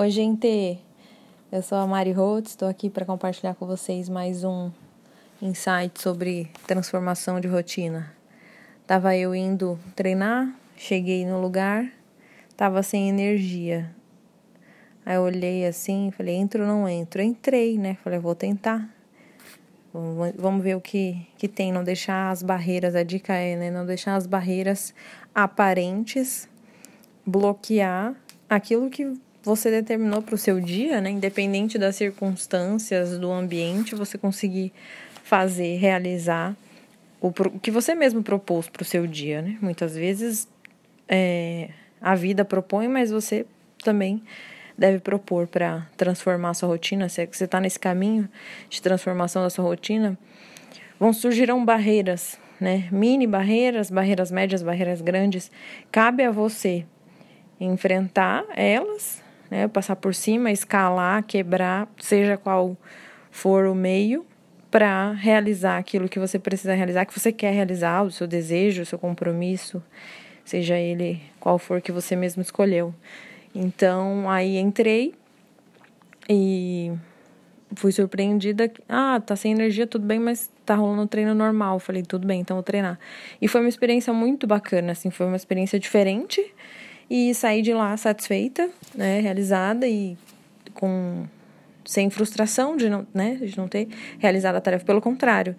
Oi, gente. Eu sou a Mari Rhodes, estou aqui para compartilhar com vocês mais um insight sobre transformação de rotina. Tava eu indo treinar, cheguei no lugar, tava sem energia. Aí eu olhei assim, falei, entro ou não entro? Entrei, né? Falei, vou tentar. Vamos ver o que, que tem, não deixar as barreiras, a dica é, né? Não deixar as barreiras aparentes bloquear aquilo que você determinou para o seu dia, né? Independente das circunstâncias, do ambiente, você conseguir fazer, realizar o, que você mesmo propôs para o seu dia, né? Muitas vezes é, a vida propõe, mas você também deve propor para transformar a sua rotina. Se é você está nesse caminho de transformação da sua rotina, vão surgirão barreiras, né? Mini barreiras, barreiras médias, barreiras grandes. Cabe a você enfrentar elas, né? Passar por cima, escalar, quebrar, seja qual for o meio, para realizar aquilo que você precisa realizar, que você quer realizar, o seu desejo, o seu compromisso, seja ele qual for que você mesmo escolheu. Então, aí entrei e fui surpreendida. Ah, tá sem energia, tudo bem, mas tá rolando um treino normal. Falei, tudo bem, então vou treinar. E foi uma experiência muito bacana, assim, foi uma experiência diferente e saí de lá satisfeita, né, realizada e com sem frustração de não, né, de não ter realizado a tarefa, pelo contrário,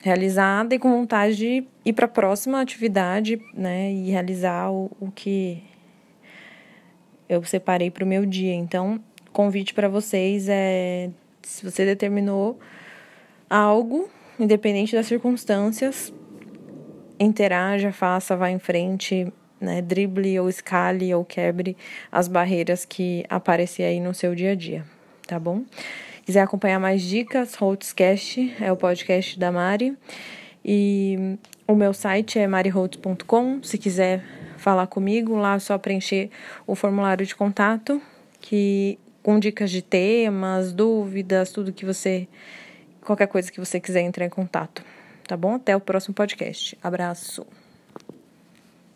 realizada e com vontade de ir para a próxima atividade, né, e realizar o, o que eu separei para o meu dia. Então, convite para vocês é se você determinou algo, independente das circunstâncias, interaja, faça, vá em frente, né, drible ou escale ou quebre as barreiras que aparecem aí no seu dia a dia, tá bom? Quiser acompanhar mais dicas, Holtzcast é o podcast da Mari e o meu site é mariholtz.com. Se quiser falar comigo, lá é só preencher o formulário de contato que com dicas de temas, dúvidas, tudo que você qualquer coisa que você quiser entrar em contato, tá bom? Até o próximo podcast. Abraço.